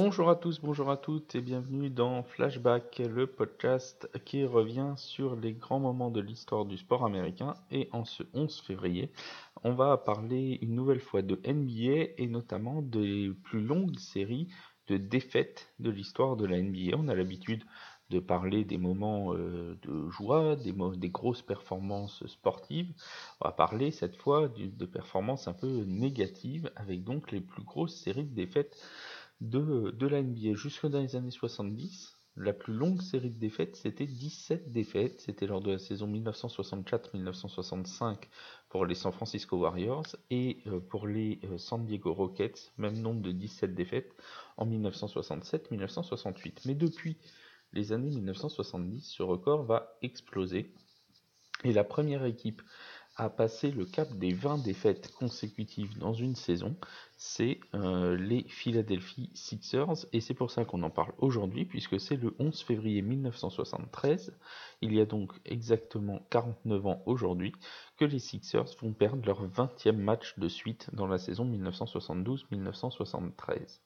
Bonjour à tous, bonjour à toutes et bienvenue dans Flashback, le podcast qui revient sur les grands moments de l'histoire du sport américain. Et en ce 11 février, on va parler une nouvelle fois de NBA et notamment des plus longues séries de défaites de l'histoire de la NBA. On a l'habitude de parler des moments euh, de joie, des, des, grosses performances sportives. On va parler cette fois de performances un peu négatives avec donc les plus grosses séries de défaites de, la NBA. Jusque dans les années 70, la plus longue série de défaites, c'était 17 défaites. C'était lors de la saison 1964-1965 pour les San Francisco Warriors et euh, pour les euh, San Diego Rockets, même nombre de 17 défaites en 1967-1968. Mais depuis les années 1970, ce record va exploser. Et la première équipe à passer le cap des 20 défaites consécutives dans une saison, c'est euh, les Philadelphia Sixers, et c'est pour ça qu'on en parle aujourd'hui, puisque c'est le 11 février 1973, il y a donc exactement 49 ans aujourd'hui, que les Sixers vont perdre leur 20e match de suite dans la saison 1972-1973.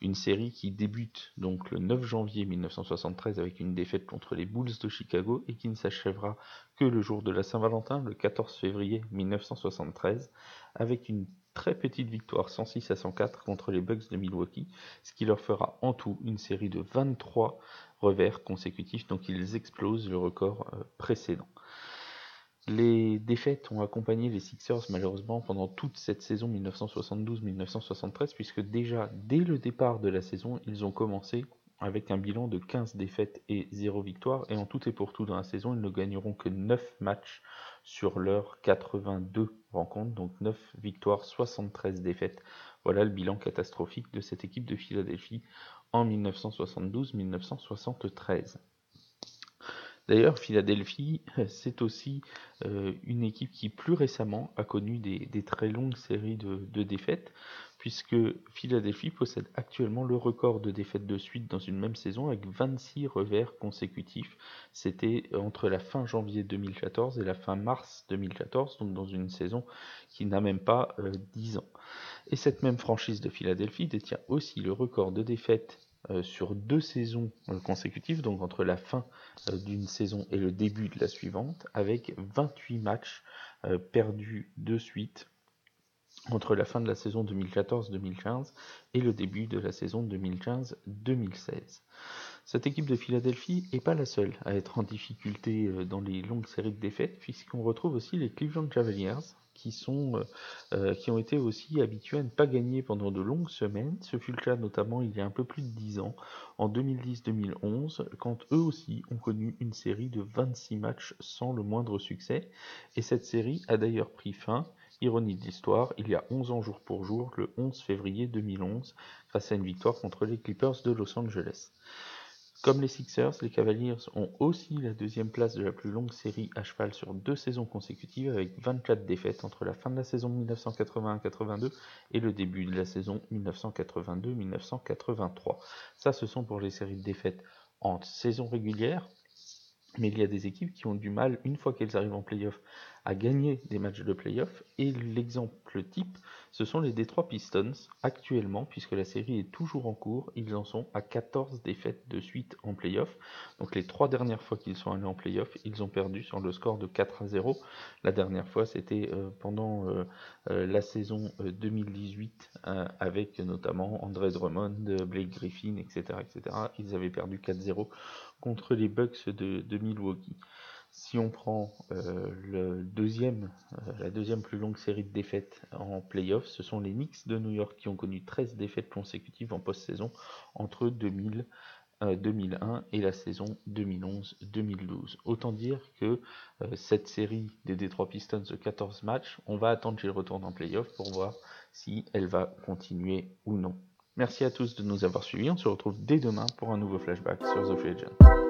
Une série qui débute donc le 9 janvier 1973 avec une défaite contre les Bulls de Chicago et qui ne s'achèvera que le jour de la Saint-Valentin, le 14 février 1973, avec une très petite victoire 106 à 104 contre les Bucks de Milwaukee, ce qui leur fera en tout une série de 23 revers consécutifs, donc ils explosent le record euh, précédent. Les défaites ont accompagné les Sixers malheureusement pendant toute cette saison 1972-1973 puisque déjà dès le départ de la saison ils ont commencé avec un bilan de 15 défaites et 0 victoire. Et en tout et pour tout dans la saison ils ne gagneront que 9 matchs sur leurs 82 rencontres. Donc 9 victoires 73 défaites. Voilà le bilan catastrophique de cette équipe de Philadelphie en 1972-1973 D'ailleurs, Philadelphie, c'est aussi euh, une équipe qui plus récemment a connu des, très longues séries de, défaites, puisque Philadelphie possède actuellement le record de défaites de suite dans une même saison avec 26 revers consécutifs. C'était entre la fin janvier 2014 et la fin mars 2014, donc dans une saison qui n'a même pas 10 euh, ans. Et cette même franchise de Philadelphie détient aussi le record de défaites sur deux saisons euh, consécutives, donc entre la fin euh, d'une saison et le début de la suivante, avec 28 matchs perdus de suite entre la fin de la saison 2014-2015 et le début de la saison 2015-2016. Cette équipe de Philadelphie n'est pas la seule à être en difficulté dans les longues séries de défaites, puisqu'on retrouve aussi les Cleveland Cavaliers, qui, sont, euh, euh, qui ont été aussi habitués à ne pas gagner pendant de longues semaines. Ce fut le cas notamment il y a un peu plus de 10 ans, en 2010-2011, quand eux aussi ont connu une série de 26 matchs sans le moindre succès. Et cette série a d'ailleurs pris fin, ironie de l'histoire, il y a 11 ans jour pour jour, le 11 février 2011, grâce à une victoire contre les Clippers de Los Angeles. Comme les Sixers, les Cavaliers ont aussi la deuxième place de la plus longue série à cheval sur deux saisons consécutives avec 24 défaites entre la fin de la saison 1981-82 et le début de la saison 1982-1983. Ça, ce sont pour les séries de défaites en saison régulière, mais il y a des équipes qui ont du mal, une fois qu'elles arrivent en playoff, à gagner des matchs de playoff. Et l'exemple type, ce sont les Detroit Pistons actuellement, puisque la série est toujours en cours. Ils en sont à 14 défaites de suite en playoff. Donc les trois dernières fois qu'ils sont allés en playoff, ils ont perdu sur le score de 4 à 0. La dernière fois, c'était euh, pendant euh, euh, la saison 2018, avec notamment André Drummond, Blake Griffin, etc., etc. Ils avaient perdu 4-0 contre les Bucks de, de Milwaukee. Si on prend euh, le euh, la deuxième plus longue série de défaites en playoff, ce sont les Knicks de New York qui ont connu 13 défaites consécutives en post-saison entre 2000, 2001 euh, et la saison 2011-2012. Autant dire que cette série des Detroit Pistons de 14 matchs, on va attendre qu'ils retournent en playoff pour voir si elle va continuer ou non. Merci à tous de nous avoir suivis. On se retrouve dès demain pour un nouveau flashback sur The Free.